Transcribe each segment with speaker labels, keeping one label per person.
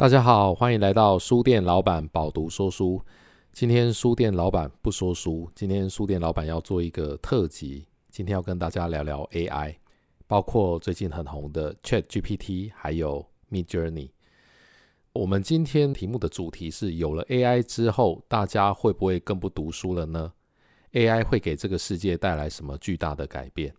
Speaker 1: 大家好，欢迎来到书店老板饱读说书。今天书店老板不说书，今天书店老板要做一个特辑。今天要跟大家聊聊 AI，包括最近很红的 ChatGPT，还有 Midjourney。我们今天题目的主题是：有了 AI 之后，大家会不会更不读书了呢？AI 会给这个世界带来什么巨大的改变？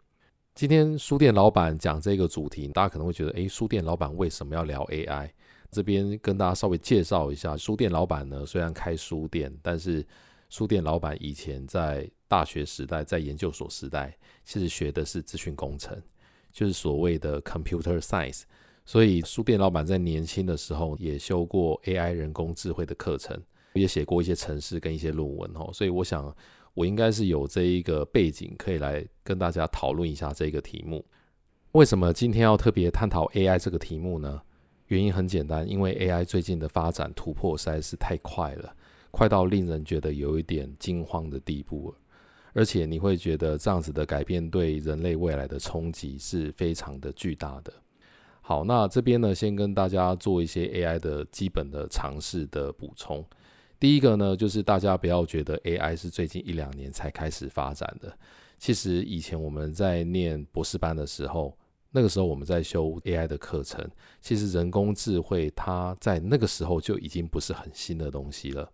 Speaker 1: 今天书店老板讲这个主题，大家可能会觉得，诶，书店老板为什么要聊 AI？这边跟大家稍微介绍一下，书店老板呢，虽然开书店，但是书店老板以前在大学时代，在研究所时代，其实学的是资讯工程，就是所谓的 computer science。所以书店老板在年轻的时候也修过 AI 人工智慧的课程，也写过一些程式跟一些论文哦。所以我想，我应该是有这一个背景，可以来跟大家讨论一下这个题目。为什么今天要特别探讨 AI 这个题目呢？原因很简单，因为 AI 最近的发展突破实在是太快了，快到令人觉得有一点惊慌的地步了。而且你会觉得这样子的改变对人类未来的冲击是非常的巨大的。好，那这边呢，先跟大家做一些 AI 的基本的常识的补充。第一个呢，就是大家不要觉得 AI 是最近一两年才开始发展的，其实以前我们在念博士班的时候。那个时候我们在修 AI 的课程，其实人工智慧它在那个时候就已经不是很新的东西了。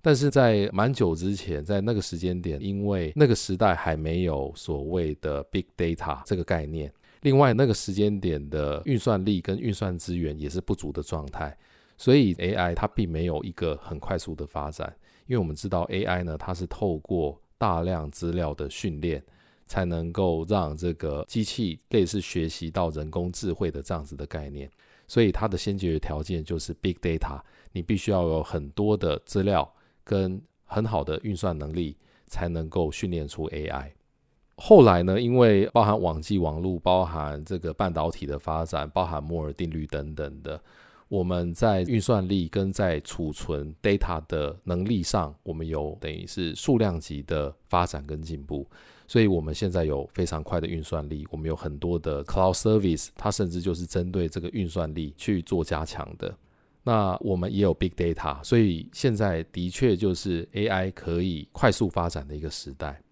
Speaker 1: 但是在蛮久之前，在那个时间点，因为那个时代还没有所谓的 Big Data 这个概念，另外那个时间点的运算力跟运算资源也是不足的状态，所以 AI 它并没有一个很快速的发展。因为我们知道 AI 呢，它是透过大量资料的训练。才能够让这个机器类似学习到人工智慧的这样子的概念，所以它的先决条件就是 big data，你必须要有很多的资料跟很好的运算能力，才能够训练出 AI。后来呢，因为包含网际网络、包含这个半导体的发展、包含摩尔定律等等的，我们在运算力跟在储存 data 的能力上，我们有等于是数量级的发展跟进步。所以，我们现在有非常快的运算力，我们有很多的 cloud service，它甚至就是针对这个运算力去做加强的。那我们也有 big data，所以现在的确就是 AI 可以快速发展的一个时代。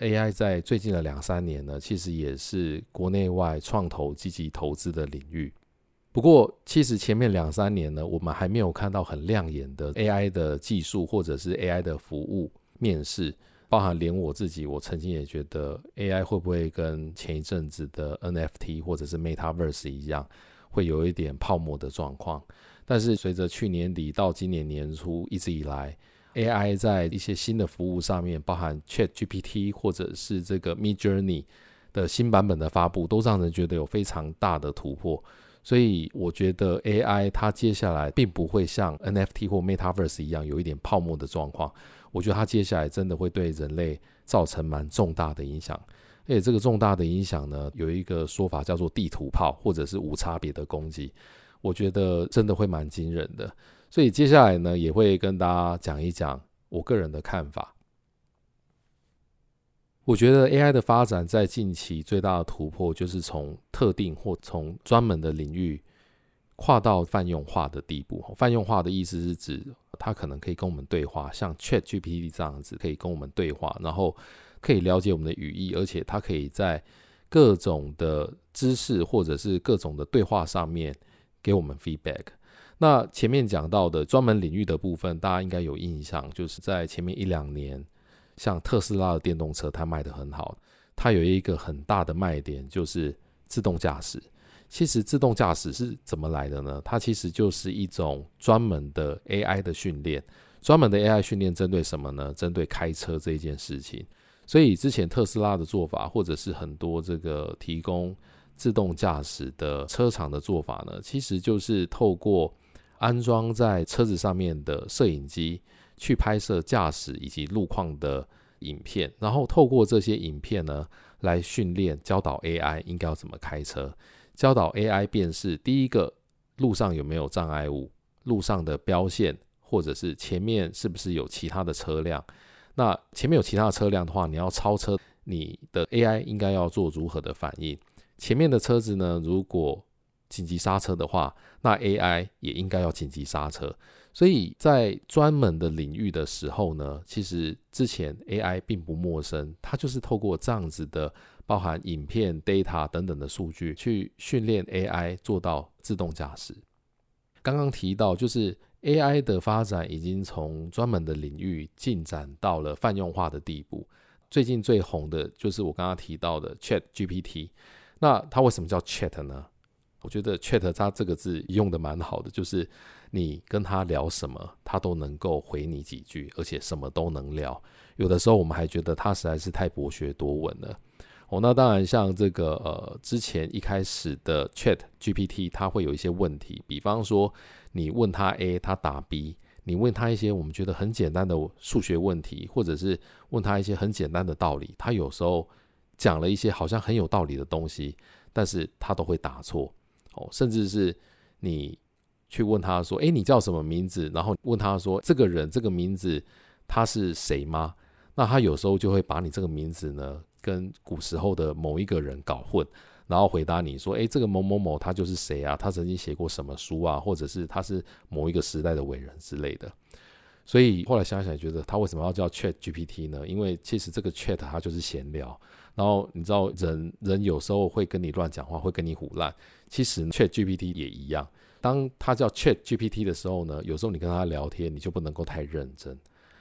Speaker 1: AI 在最近的两三年呢，其实也是国内外创投积极投资的领域。不过，其实前面两三年呢，我们还没有看到很亮眼的 AI 的技术或者是 AI 的服务面试。包含连我自己，我曾经也觉得 AI 会不会跟前一阵子的 NFT 或者是 Metaverse 一样，会有一点泡沫的状况。但是随着去年底到今年年初一直以来，AI 在一些新的服务上面，包含 ChatGPT 或者是这个 Midjourney 的新版本的发布，都让人觉得有非常大的突破。所以我觉得 AI 它接下来并不会像 NFT 或 Metaverse 一样有一点泡沫的状况。我觉得它接下来真的会对人类造成蛮重大的影响，而且这个重大的影响呢，有一个说法叫做地图炮，或者是无差别的攻击。我觉得真的会蛮惊人的，所以接下来呢，也会跟大家讲一讲我个人的看法。我觉得 AI 的发展在近期最大的突破，就是从特定或从专门的领域跨到泛用化的地步。泛用化的意思是指，它可能可以跟我们对话，像 ChatGPT 这样子可以跟我们对话，然后可以了解我们的语义，而且它可以在各种的知识或者是各种的对话上面给我们 feedback。那前面讲到的专门领域的部分，大家应该有印象，就是在前面一两年，像特斯拉的电动车，它卖得很好，它有一个很大的卖点就是自动驾驶。其实自动驾驶是怎么来的呢？它其实就是一种专门的 AI 的训练，专门的 AI 训练针对什么呢？针对开车这件事情。所以之前特斯拉的做法，或者是很多这个提供自动驾驶的车厂的做法呢，其实就是透过安装在车子上面的摄影机去拍摄驾驶以及路况的影片，然后透过这些影片呢来训练教导 AI 应该要怎么开车。教导 AI 辨识第一个路上有没有障碍物，路上的标线，或者是前面是不是有其他的车辆。那前面有其他的车辆的话，你要超车，你的 AI 应该要做如何的反应？前面的车子呢，如果紧急刹车的话，那 AI 也应该要紧急刹车。所以在专门的领域的时候呢，其实之前 AI 并不陌生，它就是透过这样子的包含影片、data 等等的数据去训练 AI 做到自动驾驶。刚刚提到，就是 AI 的发展已经从专门的领域进展到了泛用化的地步。最近最红的就是我刚刚提到的 ChatGPT。那它为什么叫 Chat 呢？我觉得 Chat 它这个字用得蛮好的，就是你跟他聊什么，他都能够回你几句，而且什么都能聊。有的时候我们还觉得他实在是太博学多闻了。哦，那当然像这个呃，之前一开始的 ChatGPT，它会有一些问题，比方说你问他 A，他答 B。你问他一些我们觉得很简单的数学问题，或者是问他一些很简单的道理，他有时候讲了一些好像很有道理的东西，但是他都会答错哦。甚至是你去问他说：“诶，你叫什么名字？”然后问他说：“这个人这个名字他是谁吗？”那他有时候就会把你这个名字呢跟古时候的某一个人搞混。然后回答你说：“诶，这个某某某他就是谁啊？他曾经写过什么书啊？或者是他是某一个时代的伟人之类的。”所以后来想想，觉得他为什么要叫 Chat GPT 呢？因为其实这个 Chat 它就是闲聊。然后你知道人人有时候会跟你乱讲话，会跟你胡烂。其实 Chat GPT 也一样。当他叫 Chat GPT 的时候呢，有时候你跟他聊天，你就不能够太认真。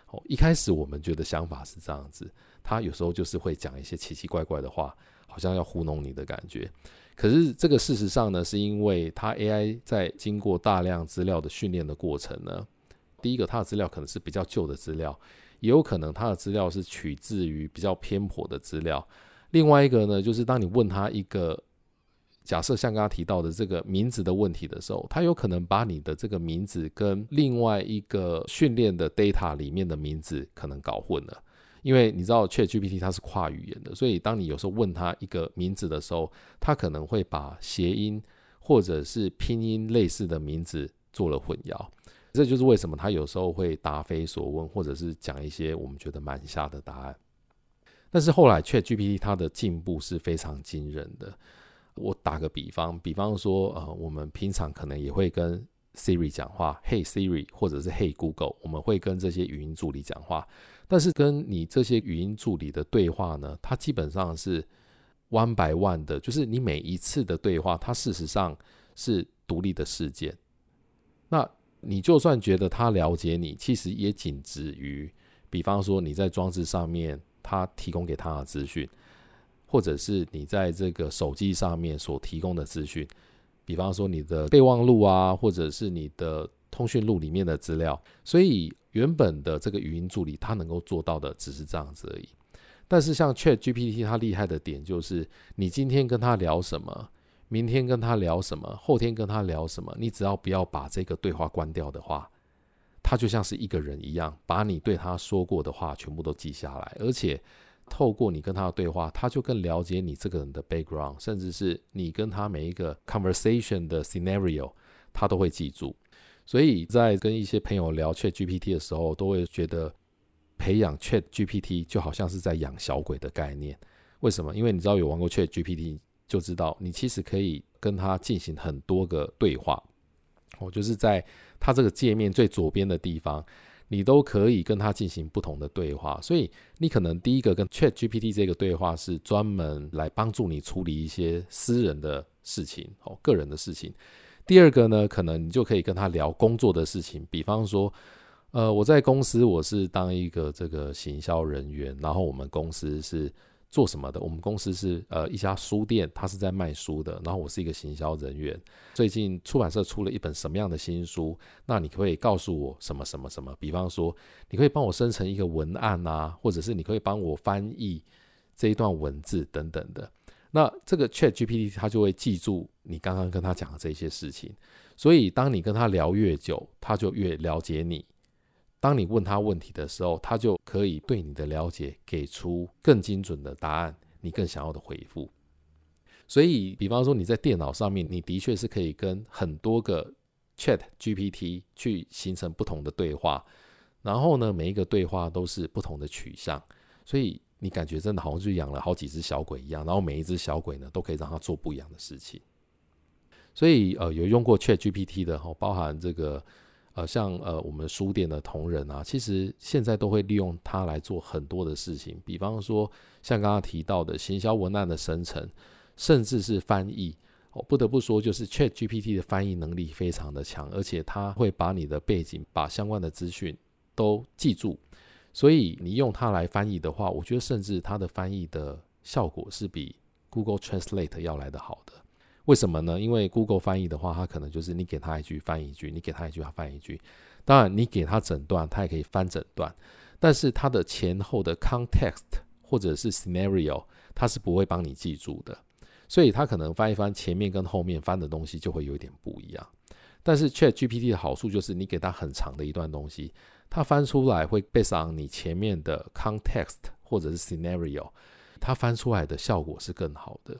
Speaker 1: 哦，一开始我们觉得想法是这样子，他有时候就是会讲一些奇奇怪怪的话。好像要糊弄你的感觉，可是这个事实上呢，是因为它 AI 在经过大量资料的训练的过程呢，第一个它的资料可能是比较旧的资料，也有可能他的资料是取自于比较偏颇的资料。另外一个呢，就是当你问他一个假设像刚刚提到的这个名字的问题的时候，他有可能把你的这个名字跟另外一个训练的 data 里面的名字可能搞混了。因为你知道 ChatGPT 它是跨语言的，所以当你有时候问他一个名字的时候，他可能会把谐音或者是拼音类似的名字做了混淆。这就是为什么他有时候会答非所问，或者是讲一些我们觉得蛮瞎的答案。但是后来 ChatGPT 它的进步是非常惊人的。我打个比方，比方说，呃，我们平常可能也会跟 Siri 讲话，Hey Siri，或者是 Hey Google，我们会跟这些语音助理讲话。但是跟你这些语音助理的对话呢，它基本上是 one by one 的，就是你每一次的对话，它事实上是独立的事件。那你就算觉得他了解你，其实也仅止于，比方说你在装置上面他提供给他的资讯，或者是你在这个手机上面所提供的资讯，比方说你的备忘录啊，或者是你的通讯录里面的资料，所以。原本的这个语音助理，它能够做到的只是这样子而已。但是像 ChatGPT，它厉害的点就是，你今天跟他聊什么，明天跟他聊什么，后天跟他聊什么，你只要不要把这个对话关掉的话，他就像是一个人一样，把你对他说过的话全部都记下来，而且透过你跟他的对话，他就更了解你这个人的 background，甚至是你跟他每一个 conversation 的 scenario，他都会记住。所以在跟一些朋友聊 ChatGPT 的时候，都会觉得培养 ChatGPT 就好像是在养小鬼的概念。为什么？因为你知道有玩过 ChatGPT 就知道，你其实可以跟他进行很多个对话。哦，就是在他这个界面最左边的地方，你都可以跟他进行不同的对话。所以你可能第一个跟 ChatGPT 这个对话是专门来帮助你处理一些私人的事情，哦，个人的事情。第二个呢，可能你就可以跟他聊工作的事情，比方说，呃，我在公司我是当一个这个行销人员，然后我们公司是做什么的？我们公司是呃一家书店，它是在卖书的，然后我是一个行销人员。最近出版社出了一本什么样的新书？那你可以告诉我什么什么什么？比方说，你可以帮我生成一个文案啊，或者是你可以帮我翻译这一段文字等等的。那这个 ChatGPT 它就会记住你刚刚跟他讲的这些事情，所以当你跟他聊越久，他就越了解你。当你问他问题的时候，他就可以对你的了解给出更精准的答案，你更想要的回复。所以，比方说你在电脑上面，你的确是可以跟很多个 ChatGPT 去形成不同的对话，然后呢，每一个对话都是不同的取向，所以。你感觉真的好像就养了好几只小鬼一样，然后每一只小鬼呢，都可以让他做不一样的事情。所以呃，有用过 ChatGPT 的哈，包含这个呃，像呃我们书店的同仁啊，其实现在都会利用它来做很多的事情，比方说像刚刚提到的行销文案的生成，甚至是翻译。我不得不说，就是 ChatGPT 的翻译能力非常的强，而且它会把你的背景、把相关的资讯都记住，所以你用它来翻译的话，我觉得甚至它的翻译的效果是比 Google Translate 要来的好的。为什么呢？因为 Google 翻译的话，它可能就是你给它一句翻一句，你给它一句它翻一句。当然，你给它整段，它也可以翻整段，但是它的前后的 context 或者是 scenario，它是不会帮你记住的。所以它可能翻一翻，前面跟后面翻的东西就会有一点不一样。但是 ChatGPT 的好处就是，你给它很长的一段东西，它翻出来会 base on 你前面的 context 或者是 scenario，它翻出来的效果是更好的。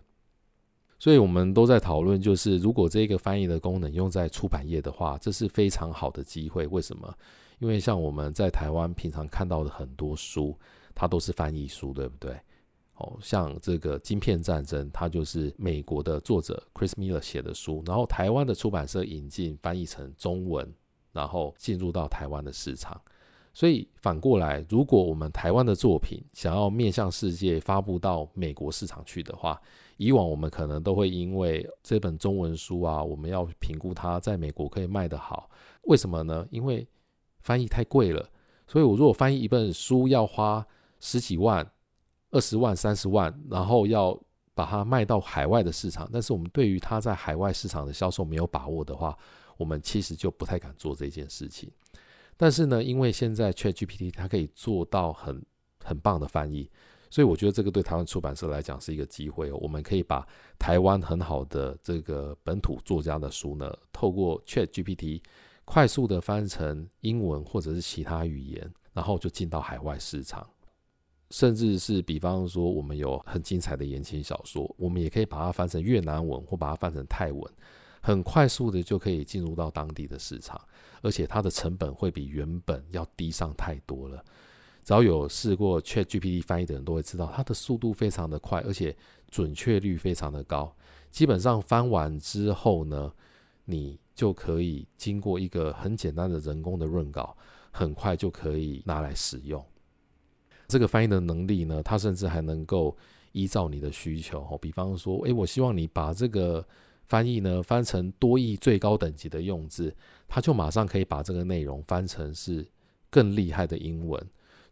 Speaker 1: 所以我们都在讨论，就是如果这个翻译的功能用在出版业的话，这是非常好的机会。为什么？因为像我们在台湾平常看到的很多书，它都是翻译书，对不对？哦，像这个《晶片战争》，它就是美国的作者 Chris Miller 写的书，然后台湾的出版社引进翻译成中文，然后进入到台湾的市场。所以反过来，如果我们台湾的作品想要面向世界发布到美国市场去的话，以往我们可能都会因为这本中文书啊，我们要评估它在美国可以卖得好，为什么呢？因为翻译太贵了。所以我如果翻译一本书要花十几万。二十万、三十万，然后要把它卖到海外的市场，但是我们对于它在海外市场的销售没有把握的话，我们其实就不太敢做这件事情。但是呢，因为现在 ChatGPT 它可以做到很很棒的翻译，所以我觉得这个对台湾出版社来讲是一个机会。我们可以把台湾很好的这个本土作家的书呢，透过 ChatGPT 快速的翻成英文或者是其他语言，然后就进到海外市场。甚至是比方说，我们有很精彩的言情小说，我们也可以把它翻成越南文或把它翻成泰文，很快速的就可以进入到当地的市场，而且它的成本会比原本要低上太多了。只要有试过 ChatGPT 翻译的人都会知道，它的速度非常的快，而且准确率非常的高。基本上翻完之后呢，你就可以经过一个很简单的人工的润稿，很快就可以拿来使用。这个翻译的能力呢，它甚至还能够依照你的需求哦，比方说，诶，我希望你把这个翻译呢翻成多义最高等级的用字，它就马上可以把这个内容翻成是更厉害的英文。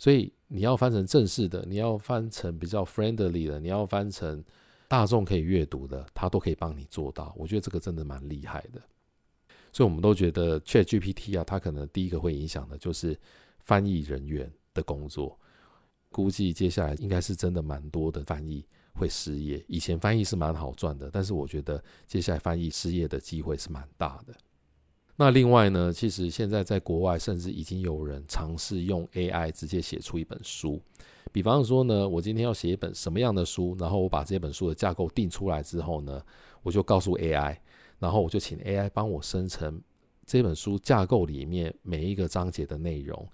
Speaker 1: 所以你要翻成正式的，你要翻成比较 friendly 的，你要翻成大众可以阅读的，它都可以帮你做到。我觉得这个真的蛮厉害的。所以我们都觉得 ChatGPT 啊，它可能第一个会影响的就是翻译人员的工作。估计接下来应该是真的蛮多的翻译会失业。以前翻译是蛮好赚的，但是我觉得接下来翻译失业的机会是蛮大的。那另外呢，其实现在在国外甚至已经有人尝试用 AI 直接写出一本书。比方说呢，我今天要写一本什么样的书，然后我把这本书的架构定出来之后呢，我就告诉 AI，然后我就请 AI 帮我生成这本书架构里面每一个章节的内容。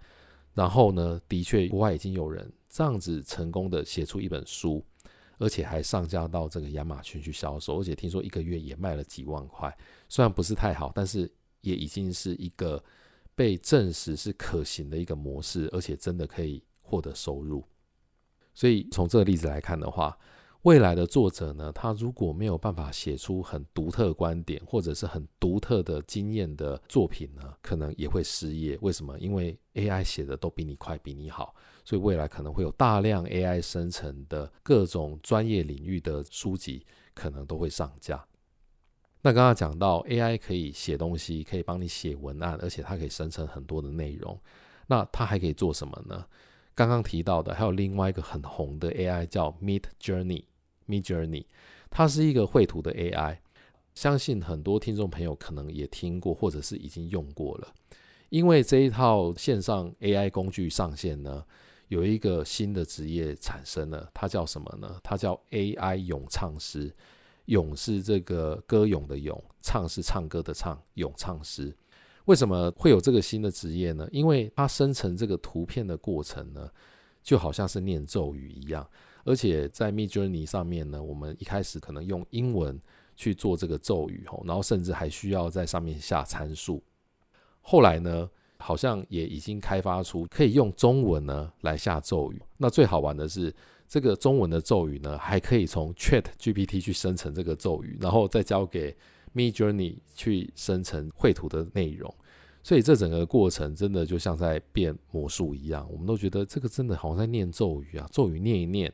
Speaker 1: 然后呢，的确国外已经有人。这样子成功的写出一本书，而且还上架到这个亚马逊去销售，而且听说一个月也卖了几万块。虽然不是太好，但是也已经是一个被证实是可行的一个模式，而且真的可以获得收入。所以从这个例子来看的话，未来的作者呢，他如果没有办法写出很独特观点或者是很独特的经验的作品呢，可能也会失业。为什么？因为 AI 写的都比你快，比你好，所以未来可能会有大量 AI 生成的各种专业领域的书籍，可能都会上架。那刚刚讲到 AI 可以写东西，可以帮你写文案，而且它可以生成很多的内容。那它还可以做什么呢？刚刚提到的还有另外一个很红的 AI 叫 Mid Journey。Midjourney，它是一个绘图的 AI，相信很多听众朋友可能也听过，或者是已经用过了。因为这一套线上 AI 工具上线呢，有一个新的职业产生了，它叫什么呢？它叫 AI 咏唱师。咏是这个歌咏的咏，唱是唱歌的唱，咏唱师。为什么会有这个新的职业呢？因为它生成这个图片的过程呢，就好像是念咒语一样。而且在 Midjourney 上面呢，我们一开始可能用英文去做这个咒语哦，然后甚至还需要在上面下参数。后来呢，好像也已经开发出可以用中文呢来下咒语。那最好玩的是，这个中文的咒语呢，还可以从 Chat GPT 去生成这个咒语，然后再交给 mi journey 去生成绘图的内容。所以这整个过程真的就像在变魔术一样，我们都觉得这个真的好像在念咒语啊，咒语念一念，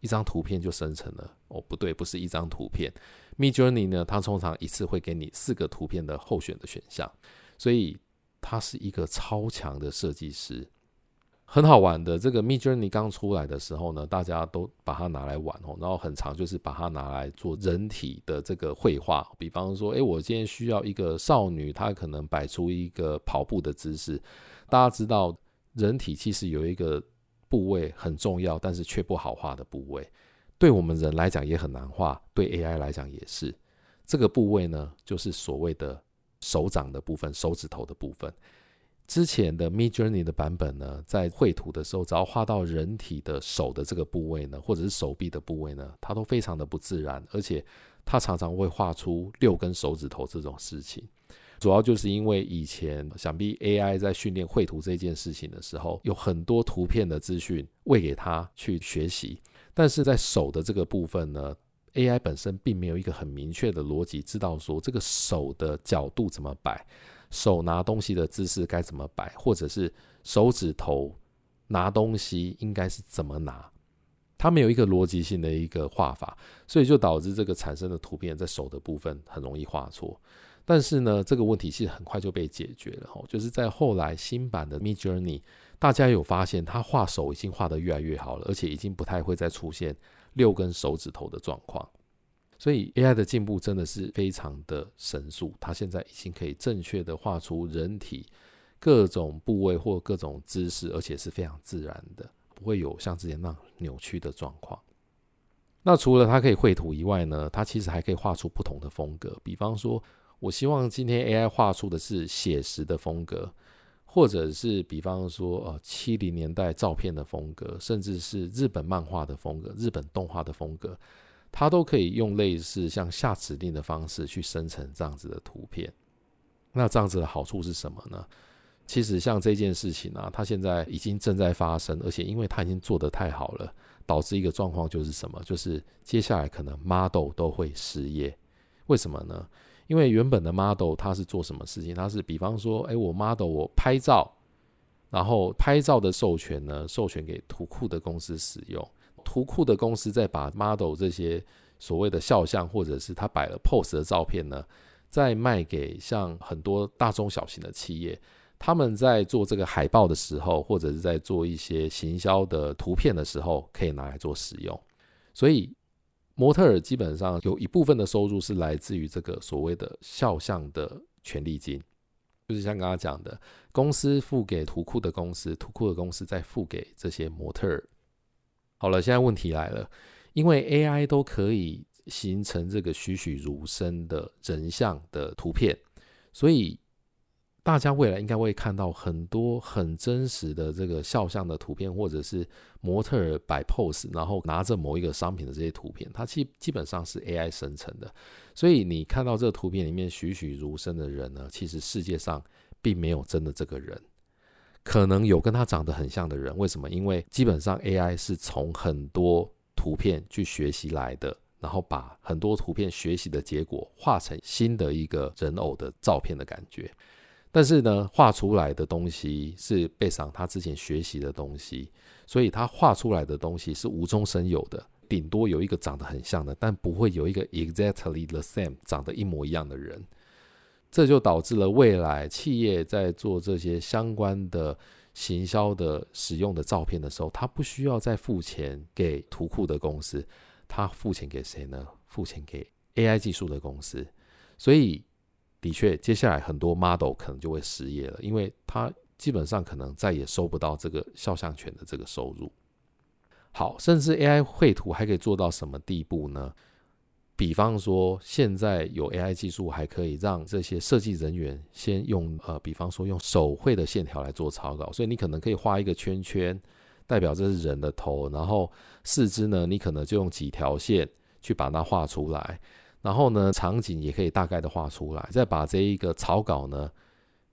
Speaker 1: 一张图片就生成了。哦，不对，不是一张图片。mi journey 呢，它通常一次会给你四个图片的候选的选项，所以它是一个超强的设计师。很好玩的，这个 Midjourney 刚出来的时候呢，大家都把它拿来玩哦，然后很常就是把它拿来做人体的这个绘画，比方说，诶，我今天需要一个少女，她可能摆出一个跑步的姿势。大家知道，人体其实有一个部位很重要，但是却不好画的部位，对我们人来讲也很难画，对 AI 来讲也是。这个部位呢，就是所谓的手掌的部分，手指头的部分。之前的 Midjourney 的版本呢，在绘图的时候，只要画到人体的手的这个部位呢，或者是手臂的部位呢，它都非常的不自然，而且它常常会画出六根手指头这种事情。主要就是因为以前想必 AI 在训练绘图这件事情的时候，有很多图片的资讯喂给它去学习，但是在手的这个部分呢，AI 本身并没有一个很明确的逻辑，知道说这个手的角度怎么摆。手拿东西的姿势该怎么摆，或者是手指头拿东西应该是怎么拿，它没有一个逻辑性的一个画法，所以就导致这个产生的图片在手的部分很容易画错。但是呢，这个问题其实很快就被解决了，就是在后来新版的 Midjourney，大家有发现它画手已经画得越来越好了，而且已经不太会再出现六根手指头的状况。所以 AI 的进步真的是非常的神速，它现在已经可以正确的画出人体各种部位或各种姿势，而且是非常自然的，不会有像之前那样扭曲的状况。那除了它可以绘图以外呢，它其实还可以画出不同的风格。比方说，我希望今天 AI 画出的是写实的风格，或者是比方说呃七零年代照片的风格，甚至是日本漫画的风格、日本动画的风格。它都可以用类似像下指令的方式去生成这样子的图片。那这样子的好处是什么呢？其实像这件事情啊，它现在已经正在发生，而且因为它已经做得太好了，导致一个状况就是什么？就是接下来可能 model 都会失业。为什么呢？因为原本的 model 它是做什么事情？它是比方说，诶，我 model 我拍照，然后拍照的授权呢，授权给图库的公司使用。图库的公司再把 model 这些所谓的肖像，或者是他摆了 pose 的照片呢，再卖给像很多大中小型的企业，他们在做这个海报的时候，或者是在做一些行销的图片的时候，可以拿来做使用。所以模特儿基本上有一部分的收入是来自于这个所谓的肖像的权利金，就是像刚刚讲的，公司付给图库的公司，图库的公司再付给这些模特儿。好了，现在问题来了，因为 AI 都可以形成这个栩栩如生的人像的图片，所以大家未来应该会看到很多很真实的这个肖像的图片，或者是模特儿摆 pose，然后拿着某一个商品的这些图片，它基基本上是 AI 生成的。所以你看到这个图片里面栩栩如生的人呢，其实世界上并没有真的这个人。可能有跟他长得很像的人，为什么？因为基本上 AI 是从很多图片去学习来的，然后把很多图片学习的结果画成新的一个人偶的照片的感觉。但是呢，画出来的东西是背上他之前学习的东西，所以他画出来的东西是无中生有的，顶多有一个长得很像的，但不会有一个 exactly the same 长得一模一样的人。这就导致了未来企业在做这些相关的行销的使用的照片的时候，他不需要再付钱给图库的公司，他付钱给谁呢？付钱给 AI 技术的公司。所以，的确，接下来很多 model 可能就会失业了，因为他基本上可能再也收不到这个肖像权的这个收入。好，甚至 AI 绘图还可以做到什么地步呢？比方说，现在有 AI 技术，还可以让这些设计人员先用呃，比方说用手绘的线条来做草稿，所以你可能可以画一个圈圈，代表这是人的头，然后四肢呢，你可能就用几条线去把它画出来，然后呢，场景也可以大概的画出来，再把这一个草稿呢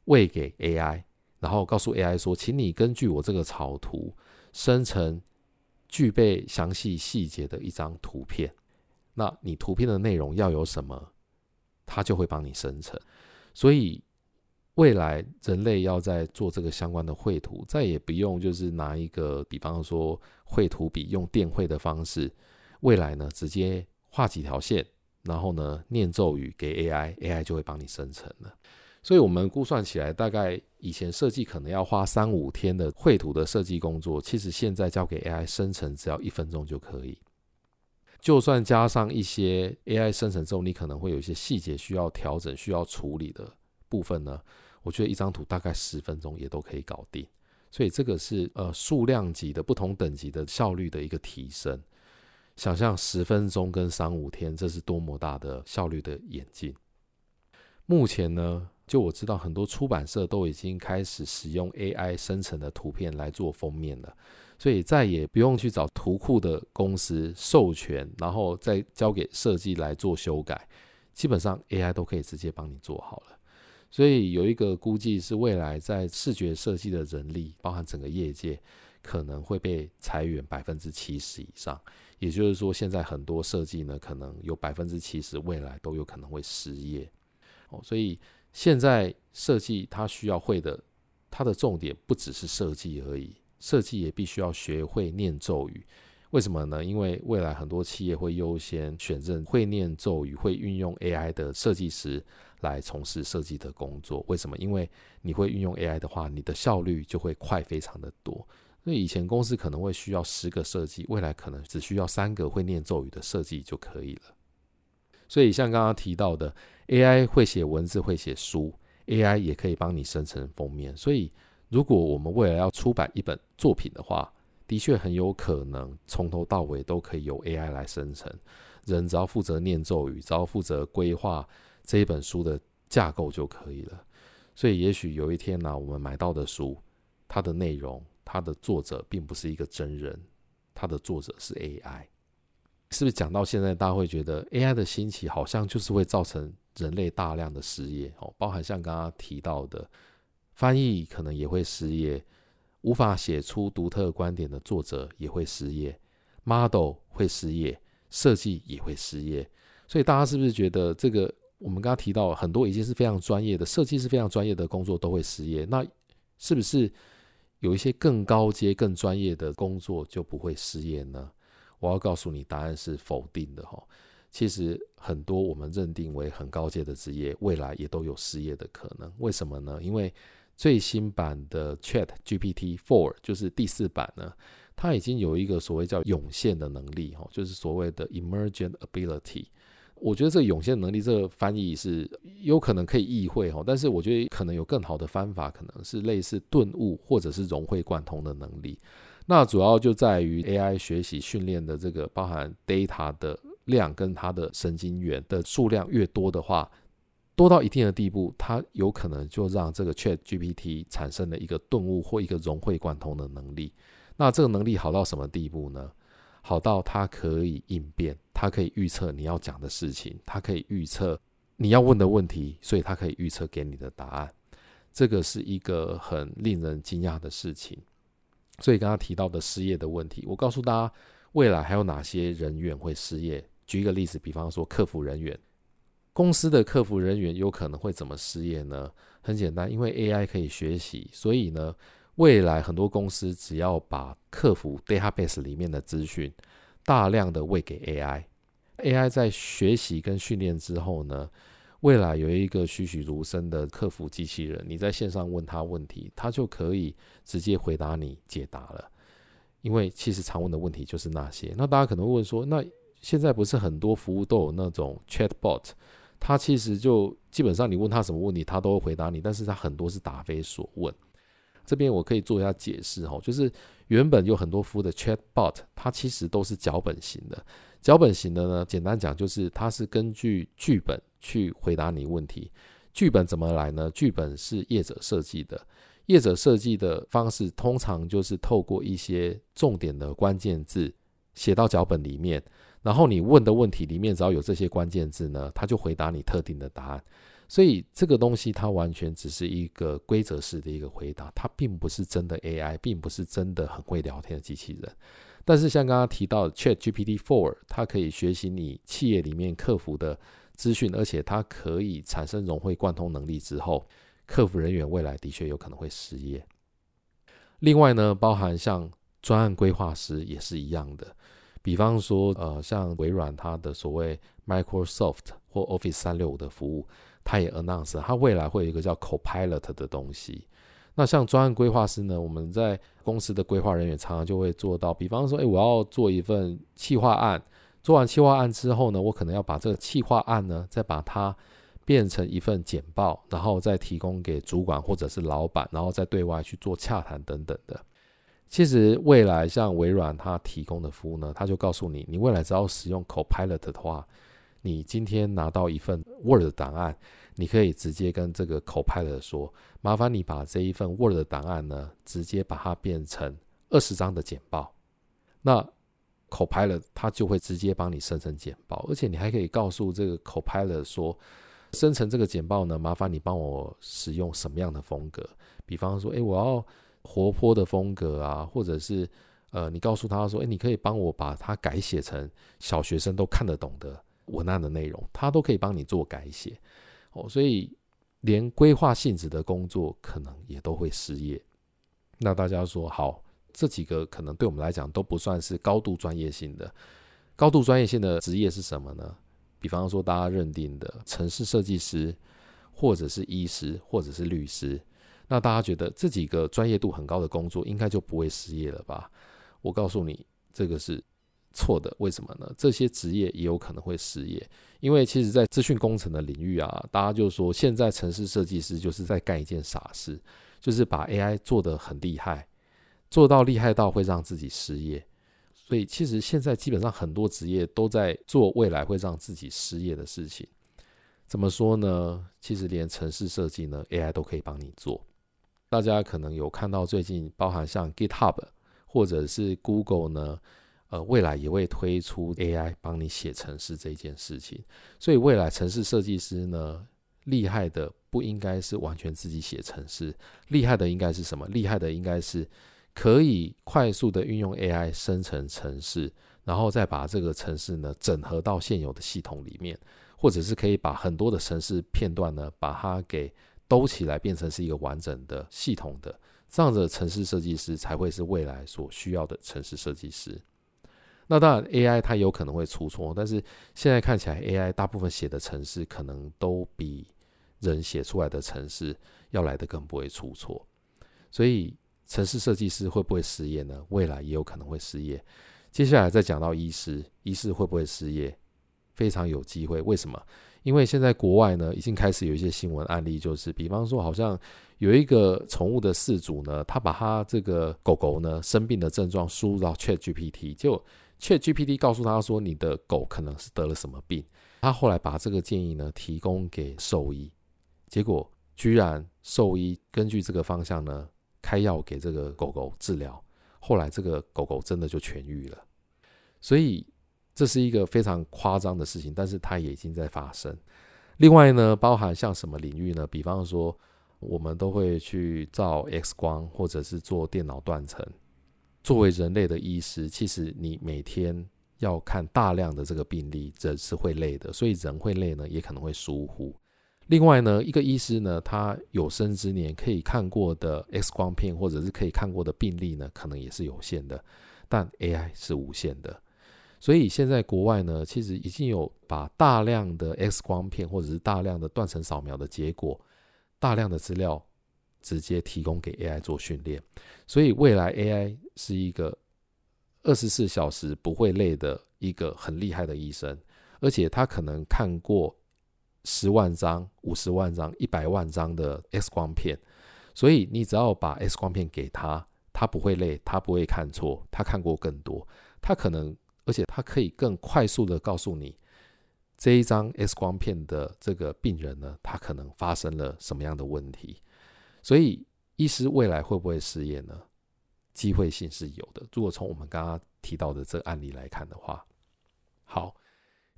Speaker 1: 喂给 AI，然后告诉 AI 说，请你根据我这个草图生成具备详细细节的一张图片。那你图片的内容要有什么，它就会帮你生成。所以未来人类要在做这个相关的绘图，再也不用就是拿一个，比方说绘图笔用电绘的方式，未来呢直接画几条线。然后呢，念咒语给 AI，AI 就会帮你生成了。所以，我们估算起来，大概以前设计可能要花三五天的绘图的设计工作，其实现在交给 AI 生成，只要一分钟就可以。就算加上一些 AI 生成之后，你可能会有一些细节需要调整、需要处理的部分呢，我觉得一张图大概十分钟也都可以搞定。所以，这个是呃数量级的不同等级的效率的一个提升。想象十分钟跟三五天，这是多么大的效率的演进。目前呢，就我知道，很多出版社都已经开始使用 AI 生成的图片来做封面了，所以再也不用去找图库的公司授权，然后再交给设计来做修改，基本上 AI 都可以直接帮你做好了。所以有一个估计是，未来在视觉设计的人力，包含整个业界，可能会被裁员百分之七十以上。也就是说，现在很多设计呢，可能有百分之七十未来都有可能会失业哦。所以现在设计它需要会的，它的重点不只是设计而已，设计也必须要学会念咒语。为什么呢？因为未来很多企业会优先选择会念咒语、会运用 AI 的设计师来从事设计的工作。为什么？因为你会运用 AI 的话，你的效率就会快非常的多。那以前公司可能会需要十个设计，未来可能只需要三个会念咒语的设计就可以了。所以像刚刚提到的，AI 会写文字，会写书，AI 也可以帮你生成封面。所以如果我们未来要出版一本作品的话，的确很有可能从头到尾都可以由 AI 来生成，人只要负责念咒语，只要负责规划这一本书的架构就可以了。所以也许有一天呢、我们买到的书，它的内容。它的作者并不是一个真人，它的作者是 AI，是不是讲到现在，大家会觉得 AI 的兴起好像就是会造成人类大量的失业哦？包含像刚刚提到的翻译可能也会失业，无法写出独特观点的作者也会失业，model 会失业，设计也会失业。所以大家是不是觉得这个我们刚刚提到很多已经是非常专业的设计，是非常专业的工作都会失业？那是不是？有一些更高阶、更专业的工作就不会失业呢？我要告诉你，答案是否定的哈。其实很多我们认定为很高阶的职业，未来也都有失业的可能。为什么呢？因为最新版的 Chat GPT Four 就是第四版呢，它已经有一个所谓叫涌现的能力哈，就是所谓的 Emergent Ability。我觉得这个涌现能力，这个翻译是有可能可以意会哈，但是我觉得可能有更好的方法，可能是类似顿悟或者是融会贯通的能力。那主要就在于 AI 学习训练的这个包含 data 的量跟它的神经元的数量越多的话，多到一定的地步，它有可能就让这个 ChatGPT 产生了一个顿悟或一个融会贯通的能力。那这个能力好到什么地步呢？好到它可以应变，它可以预测你要讲的事情，它可以预测你要问的问题，所以它可以预测给你的答案。这个是一个很令人惊讶的事情。所以刚刚提到的失业的问题，我告诉大家，未来还有哪些人员会失业？举一个例子，比方说客服人员，公司的客服人员有可能会怎么失业呢？很简单，因为 AI 可以学习，所以呢。未来很多公司只要把客服 database 里面的资讯大量的喂给 AI，AI 在学习跟训练之后呢，未来有一个栩栩如生的客服机器人，你在线上问他问题，他就可以直接回答你解答了。因为其实常问的问题就是那些。那大家可能会问说，那现在不是很多服务都有那种 chatbot，它其实就基本上你问他什么问题，他都会回答你，但是他很多是答非所问。这边我可以做一下解释哈，就是原本有很多服务的 Chatbot，它其实都是脚本型的。脚本型的呢，简单讲就是它是根据剧本去回答你问题。剧本怎么来呢？剧本是业者设计的，业者设计的方式通常就是透过一些重点的关键字写到脚本里面，然后你问的问题里面只要有这些关键字呢，他就回答你特定的答案。所以这个东西它完全只是一个规则式的一个回答，它并不是真的 AI，并不是真的很会聊天的机器人。但是像刚刚提到 ChatGPT Four，它可以学习你企业里面客服的资讯，而且它可以产生融会贯通能力之后，客服人员未来的确有可能会失业。另外呢，包含像专案规划师也是一样的，比方说呃，像微软它的所谓 Microsoft 或 Office 三六五的服务，它也 announce 它未来会有一个叫 Copilot 的东西。那像专案规划师呢，我们在公司的规划人员常常就会做到，比方说，诶，我要做一份企划案，做完企划案之后呢，我可能要把这个企划案呢，再把它变成一份简报，然后再提供给主管或者是老板，然后再对外去做洽谈等等的。其实未来像微软它提供的服务呢，它就告诉你，你未来只要使用 Copilot 的话，你今天拿到一份 Word 档案。你可以直接跟这个 Copilot 说：“麻烦你把这一份 Word 的档案呢，直接把它变成二十张的简报。”那 Copilot 它就会直接帮你生成简报，而且你还可以告诉这个 Copilot 说：“生成这个简报呢，麻烦你帮我使用什么样的风格？比方说，诶，我要活泼的风格啊，或者是呃，你告诉他说，诶，你可以帮我把它改写成小学生都看得懂的文案的内容，他都可以帮你做改写。”哦，所以连规划性质的工作可能也都会失业。那大家说好，这几个可能对我们来讲都不算是高度专业性的。高度专业性的职业是什么呢？比方说大家认定的城市设计师，或者是医师，或者是律师。那大家觉得这几个专业度很高的工作，应该就不会失业了吧？我告诉你，这个是。错的，为什么呢？这些职业也有可能会失业，因为其实，在资讯工程的领域啊，大家就说，现在城市设计师就是在干一件傻事，就是把 AI 做得很厉害，做到厉害到会让自己失业。所以，其实现在基本上很多职业都在做未来会让自己失业的事情。怎么说呢？其实连城市设计呢，AI 都可以帮你做。大家可能有看到最近，包含像 GitHub 或者是 Google 呢。呃，未来也会推出 AI 帮你写程式这件事情，所以未来城市设计师呢，厉害的不应该是完全自己写程式，厉害的应该是什么？厉害的应该是可以快速的运用 AI 生成程式，然后再把这个程式呢整合到现有的系统里面，或者是可以把很多的程式片段呢把它给兜起来，变成是一个完整的系统的，这样的程式设计师才会是未来所需要的程式设计师。那当然，AI 它有可能会出错，但是现在看起来，AI 大部分写的程式可能都比人写出来的程式要来得更不会出错。所以，城市设计师会不会失业呢？未来也有可能会失业。接下来再讲到医师，医师会不会失业？非常有机会。为什么？因为现在国外呢，已经开始有一些新闻案例，就是比方说，好像有一个宠物的饲主呢，他把他这个狗狗呢生病的症状输入到 ChatGPT，就 ChatGPT 告诉他说：“你的狗可能是得了什么病？”他后来把这个建议呢提供给兽医，结果居然兽医根据这个方向呢开药给这个狗狗治疗，后来这个狗狗真的就痊愈了。所以这是一个非常夸张的事情，但是它也已经在发生。另外呢，包含像什么领域呢？比方说，我们都会去照 X 光，或者是做电脑断层。作为人类的医师，其实你每天要看大量的这个病例，人是会累的，所以人会累呢，也可能会疏忽。另外呢，一个医师呢，他有生之年可以看过的 X 光片或者是可以看过的病例呢，可能也是有限的，但 AI 是无限的。所以现在国外呢，其实已经有把大量的 X 光片或者是大量的断层扫描的结果，大量的资料。直接提供给 AI 做训练，所以未来 AI 是一个二十四小时不会累的一个很厉害的医生，而且他可能看过十万张、五十万张、一百万张的 X 光片，所以你只要把 X 光片给他，他不会累，他不会看错，他看过更多，他可能而且他可以更快速的告诉你这一张 X 光片的这个病人呢，他可能发生了什么样的问题。所以，医师未来会不会失业呢？机会性是有的。如果从我们刚刚提到的这个案例来看的话，好，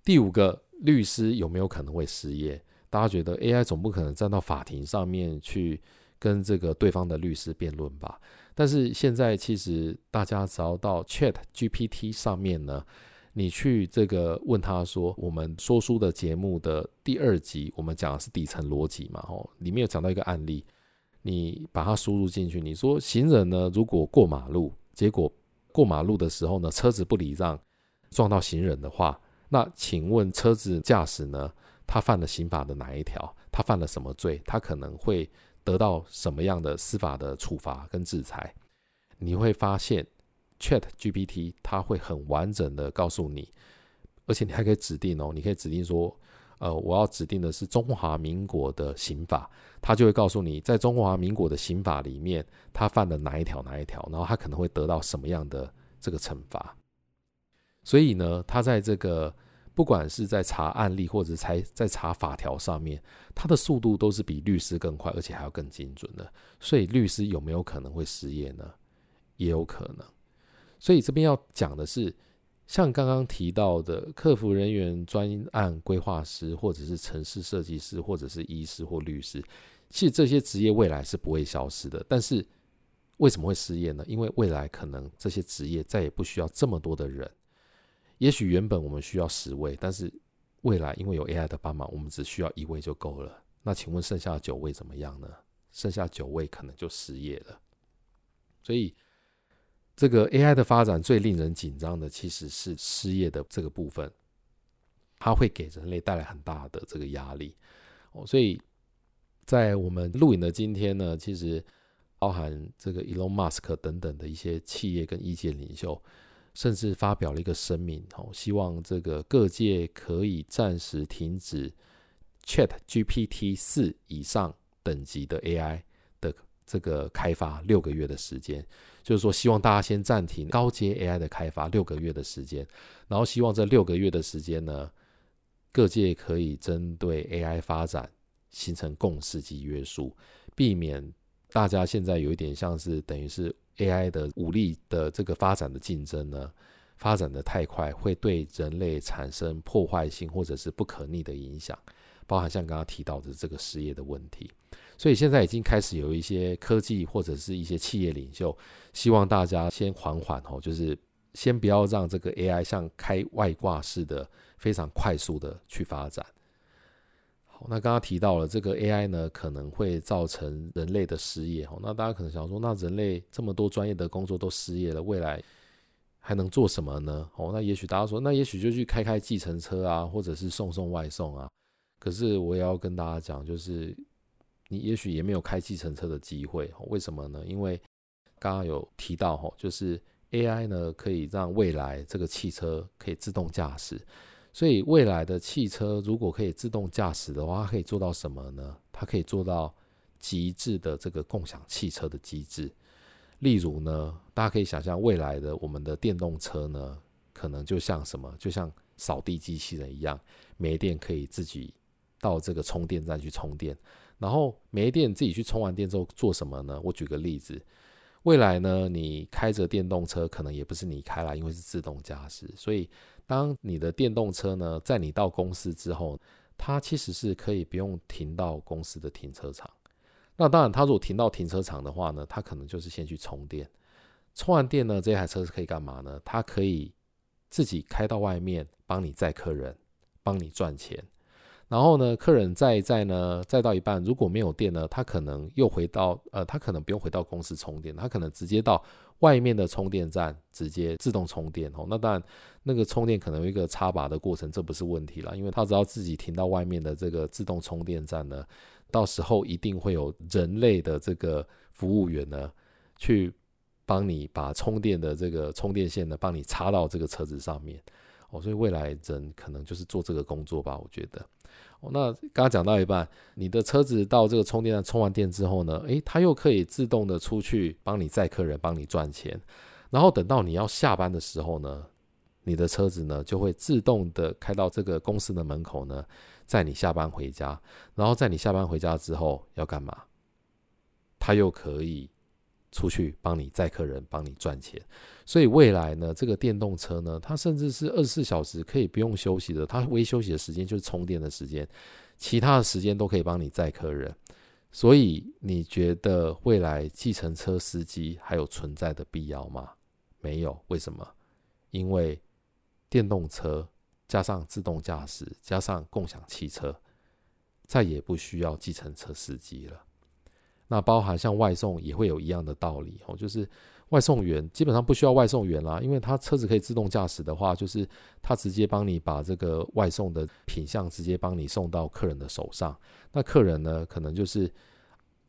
Speaker 1: 第五个，律师有没有可能会失业？大家觉得 AI 总不可能站到法庭上面去跟这个对方的律师辩论吧？但是现在其实大家只要到 Chat GPT 上面呢，你去这个问他说，我们说书的节目的第二集，我们讲的是底层逻辑嘛，吼，里面有讲到一个案例，你把它输入进去，你说行人呢，如果过马路，结果过马路的时候呢，车子不礼让，撞到行人的话，那请问车子驾驶呢，他犯了刑法的哪一条？他犯了什么罪？他可能会得到什么样的司法的处罚跟制裁？你会发现。Chat GPT 它会很完整的告诉你，而且你还可以指定哦，你可以指定说，呃，我要指定的是中华民国的刑法，它就会告诉你，在中华民国的刑法里面，他犯了哪一条哪一条，然后他可能会得到什么样的这个惩罚。所以呢，他在这个不管是在查案例或者在在查法条上面，他的速度都是比律师更快，而且还要更精准的。所以律师有没有可能会失业呢？也有可能。所以这边要讲的是，像刚刚提到的客服人员、专案规划师，或者是城市设计师，或者是医师或律师，其实这些职业未来是不会消失的。但是为什么会失业呢？因为未来可能这些职业再也不需要这么多的人。也许原本我们需要十位，但是未来因为有 AI 的帮忙，我们只需要一位就够了。那请问剩下九位怎么样呢？剩下九位可能就失业了。所以。这个 AI 的发展最令人紧张的，其实是失业的这个部分，它会给人类带来很大的这个压力哦。所以在我们录影的今天呢，其实包含这个 Elon Musk 等等的一些企业跟意见领袖，甚至发表了一个声明哦，希望这个各界可以暂时停止 Chat GPT 四以上等级的 AI 的这个开发六个月的时间。就是说，希望大家先暂停高阶 AI 的开发六个月的时间，然后希望这六个月的时间呢，各界可以针对 AI 发展形成共识及约束，避免大家现在有一点像是等于是 AI 的武力的这个发展的竞争呢，发展的太快，会对人类产生破坏性或者是不可逆的影响，包含像刚刚提到的这个失业的问题。所以现在已经开始有一些科技或者是一些企业领袖，希望大家先缓缓哦，就是先不要让这个 AI 像开外挂似的非常快速的去发展。那刚刚提到了这个 AI 呢，可能会造成人类的失业哦。那大家可能想说，那人类这么多专业的工作都失业了，未来还能做什么呢？哦，那也许大家说，那也许就去开开计程车啊，或者是送送外送啊。可是我也要跟大家讲，就是。你也许也没有开计程车的机会，为什么呢？因为刚刚有提到哦，就是 AI 呢可以让未来这个汽车可以自动驾驶，所以未来的汽车如果可以自动驾驶的话，它可以做到什么呢？它可以做到极致的这个共享汽车的机制。例如呢，大家可以想象未来的我们的电动车呢，可能就像什么，就像扫地机器人一样，没电可以自己到这个充电站去充电。然后没电，自己去充完电之后做什么呢？我举个例子，未来呢，你开着电动车，可能也不是你开啦，因为是自动驾驶。所以，当你的电动车呢，在你到公司之后，它其实是可以不用停到公司的停车场。那当然，它如果停到停车场的话呢，它可能就是先去充电。充完电呢，这台车是可以干嘛呢？它可以自己开到外面，帮你载客人，帮你赚钱。然后呢，客人载一载呢，载到一半，如果没有电呢，他可能又回到呃，他可能不用回到公司充电，他可能直接到外面的充电站直接自动充电哦。那当然，那个充电可能有一个插拔的过程，这不是问题啦，因为他只要自己停到外面的这个自动充电站呢，到时候一定会有人类的这个服务员呢，去帮你把充电的这个充电线呢，帮你插到这个车子上面哦。所以未来人可能就是做这个工作吧，我觉得。那刚刚讲到一半，你的车子到这个充电站充完电之后呢，诶，它又可以自动的出去帮你载客人，帮你赚钱。然后等到你要下班的时候呢，你的车子呢就会自动的开到这个公司的门口呢，载你下班回家。然后在你下班回家之后要干嘛？它又可以出去帮你载客人，帮你赚钱。所以未来呢，这个电动车呢，它甚至是二十四小时可以不用休息的，它唯一休息的时间就是充电的时间，其他的时间都可以帮你载客人。所以你觉得未来计程车司机还有存在的必要吗？没有，为什么？因为电动车加上自动驾驶加上共享汽车，再也不需要计程车司机了。那包含像外送也会有一样的道理哦，就是外送员基本上不需要外送员啦，因为他车子可以自动驾驶的话，就是他直接帮你把这个外送的品项直接帮你送到客人的手上。那客人呢，可能就是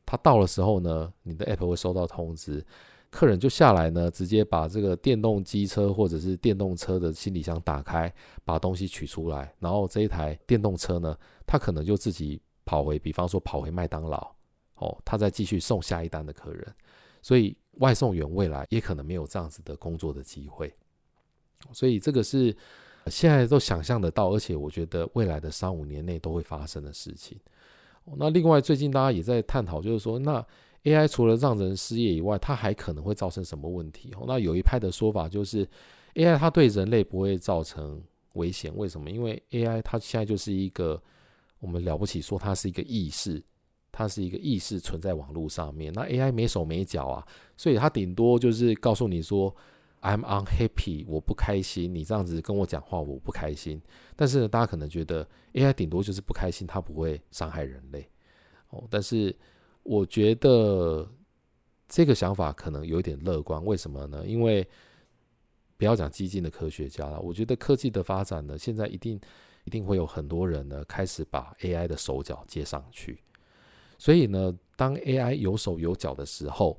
Speaker 1: 他到的时候呢，你的 app 会收到通知，客人就下来呢，直接把这个电动机车或者是电动车的行李箱打开，把东西取出来，然后这一台电动车呢，他可能就自己跑回，比方说跑回麦当劳。哦，他再继续送下一单的客人，所以外送员未来也可能没有这样子的工作的机会，所以这个是现在都想象得到，而且我觉得未来的三五年内都会发生的事情。那另外最近大家也在探讨，就是说，那 AI 除了让人失业以外，它还可能会造成什么问题？那有一派的说法就是 AI 它对人类不会造成危险，为什么？因为 AI 它现在就是一个我们了不起说它是一个意识。它是一个意识存在网络上面，那 AI 没手没脚啊，所以它顶多就是告诉你说 I'm unhappy，我不开心，你这样子跟我讲话我不开心。但是呢，大家可能觉得 AI 顶多就是不开心，它不会伤害人类哦。但是我觉得这个想法可能有一点乐观，为什么呢？因为不要讲激进的科学家了，我觉得科技的发展呢，现在一定一定会有很多人呢开始把 AI 的手脚接上去。所以呢，当 AI 有手有脚的时候，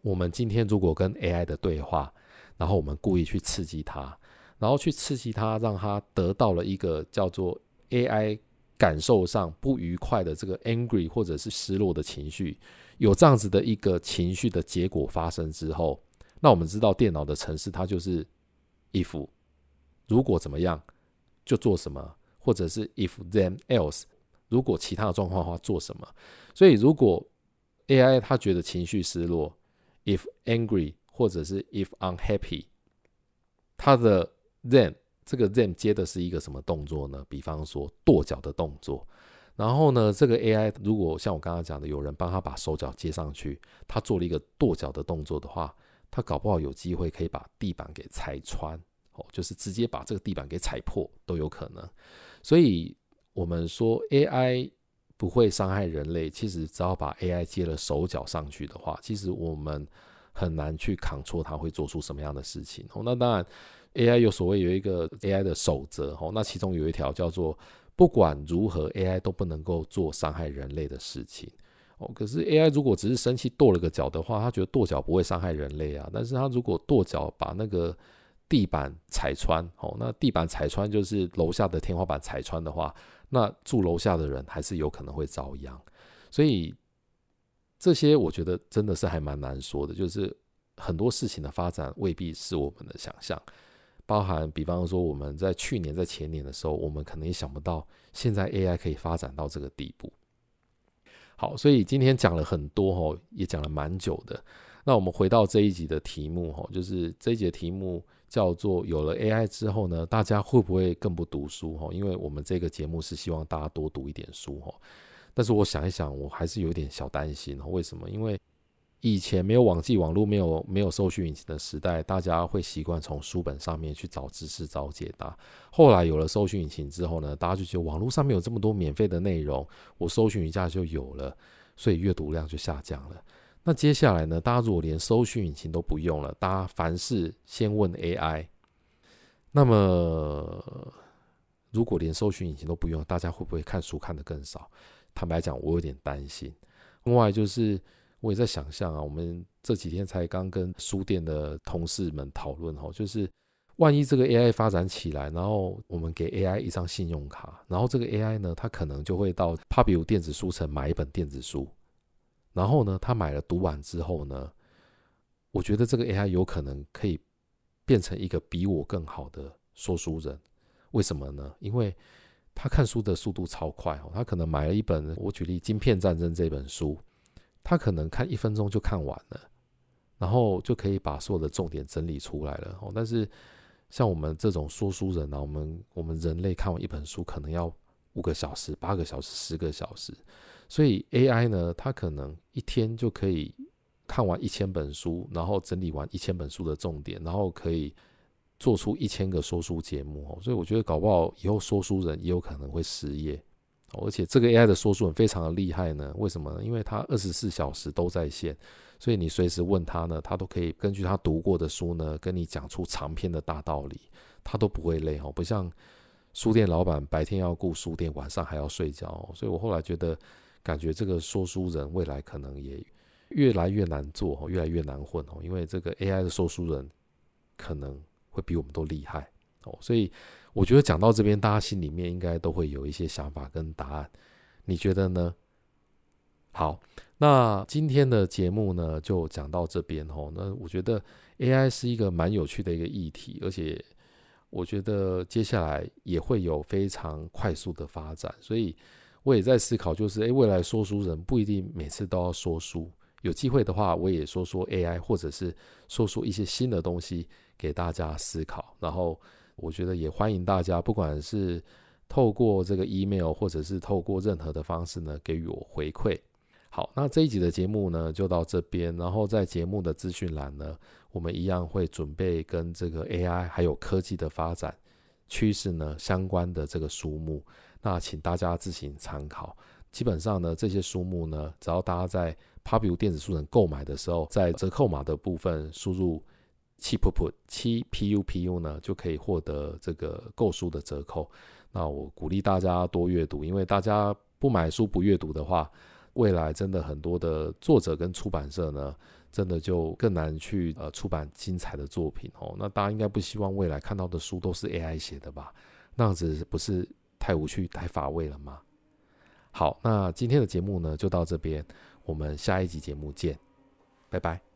Speaker 1: 我们今天如果跟 AI 的对话，然后我们故意去刺激它，然后去刺激它，让它得到了一个叫做 AI 感受上不愉快的这个 angry 或者是失落的情绪，有这样子的一个情绪的结果发生之后，那我们知道电脑的程式它就是 if 如果怎么样就做什么，或者是 if then else。如果其他的状况的话，做什么？所以如果 AI 它觉得情绪失落，if angry 或者是 if unhappy，它的 then 这个 then 接的是一个什么动作呢？比方说跺脚的动作。然后呢，这个 AI 如果像我刚刚讲的，有人帮他把手脚接上去，他做了一个跺脚的动作的话，他搞不好有机会可以把地板给踩穿，哦，就是直接把这个地板给踩破都有可能。所以。我们说 AI 不会伤害人类，其实只要把 AI 接了手脚上去的话，其实我们很难去扛错它会做出什么样的事情。那当然，AI 有所谓有一个 AI 的守则，那其中有一条叫做不管如何 AI 都不能够做伤害人类的事情。哦，可是 AI 如果只是生气跺了个脚的话，他觉得跺脚不会伤害人类啊。但是他如果跺脚把那个地板踩穿，哦，那地板踩穿就是楼下的天花板踩穿的话。那住楼下的人还是有可能会遭殃，所以这些我觉得真的是还蛮难说的，就是很多事情的发展未必是我们的想象，包含比方说我们在去年在前年的时候，我们可能也想不到现在 AI 可以发展到这个地步。好，所以今天讲了很多吼，也讲了蛮久的。那我们回到这一集的题目吼，就是这一集的题目。叫做有了 AI 之后呢，大家会不会更不读书哈？因为我们这个节目是希望大家多读一点书哈。但是我想一想，我还是有点小担心。为什么？因为以前没有网际网络、没有没有搜寻引擎的时代，大家会习惯从书本上面去找知识、找解答。后来有了搜寻引擎之后呢，大家就觉得网络上面有这么多免费的内容，我搜寻一下就有了，所以阅读量就下降了。那接下来呢？大家如果连搜寻引擎都不用了，大家凡事先问 AI。那么，如果连搜寻引擎都不用，大家会不会看书看得更少？坦白讲，我有点担心。另外，就是我也在想象啊，我们这几天才刚跟书店的同事们讨论哦，就是万一这个 AI 发展起来，然后我们给 AI 一张信用卡，然后这个 AI 呢，它可能就会到 Pubu 电子书城买一本电子书。然后呢，他买了读完之后呢，我觉得这个 AI 有可能可以变成一个比我更好的说书人。为什么呢？因为他看书的速度超快哦，他可能买了一本，我举例《晶片战争》这本书，他可能看一分钟就看完了。然后就可以把所有的重点整理出来了。哦，但是像我们这种说书人呢，我们我们人类看完一本书可能要五个小时、八个小时、十个小时，所以 AI 呢，它可能一天就可以看完一千本书，然后整理完一千本书的重点，然后可以做出一千个说书节目。所以我觉得搞不好以后说书人也有可能会失业。而且这个 AI 的说书人非常的厉害呢，为什么呢？因为他二十四小时都在线，所以你随时问他呢，他都可以根据他读过的书呢，跟你讲出长篇的大道理，他都不会累哦，不像书店老板白天要顾书店，晚上还要睡觉。所以我后来觉得，感觉这个说书人未来可能也越来越难做，越来越难混哦，因为这个 AI 的说书人可能会比我们都厉害哦，所以。我觉得讲到这边，大家心里面应该都会有一些想法跟答案，你觉得呢？好，那今天的节目呢就讲到这边哦。那我觉得 AI 是一个蛮有趣的一个议题，而且我觉得接下来也会有非常快速的发展，所以我也在思考，就是诶，未来说书人不一定每次都要说书，有机会的话，我也说说 AI，或者是说说一些新的东西给大家思考，然后。我觉得也欢迎大家，不管是透过这个 email，或者是透过任何的方式呢，给予我回馈。好，那这一集的节目呢，就到这边。然后在节目的资讯栏呢，我们一样会准备跟这个 AI 还有科技的发展趋势呢相关的这个书目，那请大家自行参考。基本上呢，这些书目呢，只要大家在 Pubu 电子书城购买的时候，在折扣码的部分输入。七 PUP 七 pu pu 呢，就可以获得这个购书的折扣。那我鼓励大家多阅读，因为大家不买书不阅读的话，未来真的很多的作者跟出版社呢，真的就更难去呃出版精彩的作品哦。那大家应该不希望未来看到的书都是 AI 写的吧？那样子不是太无趣、太乏味了吗？好，那今天的节目呢就到这边，我们下一集节目见，拜拜。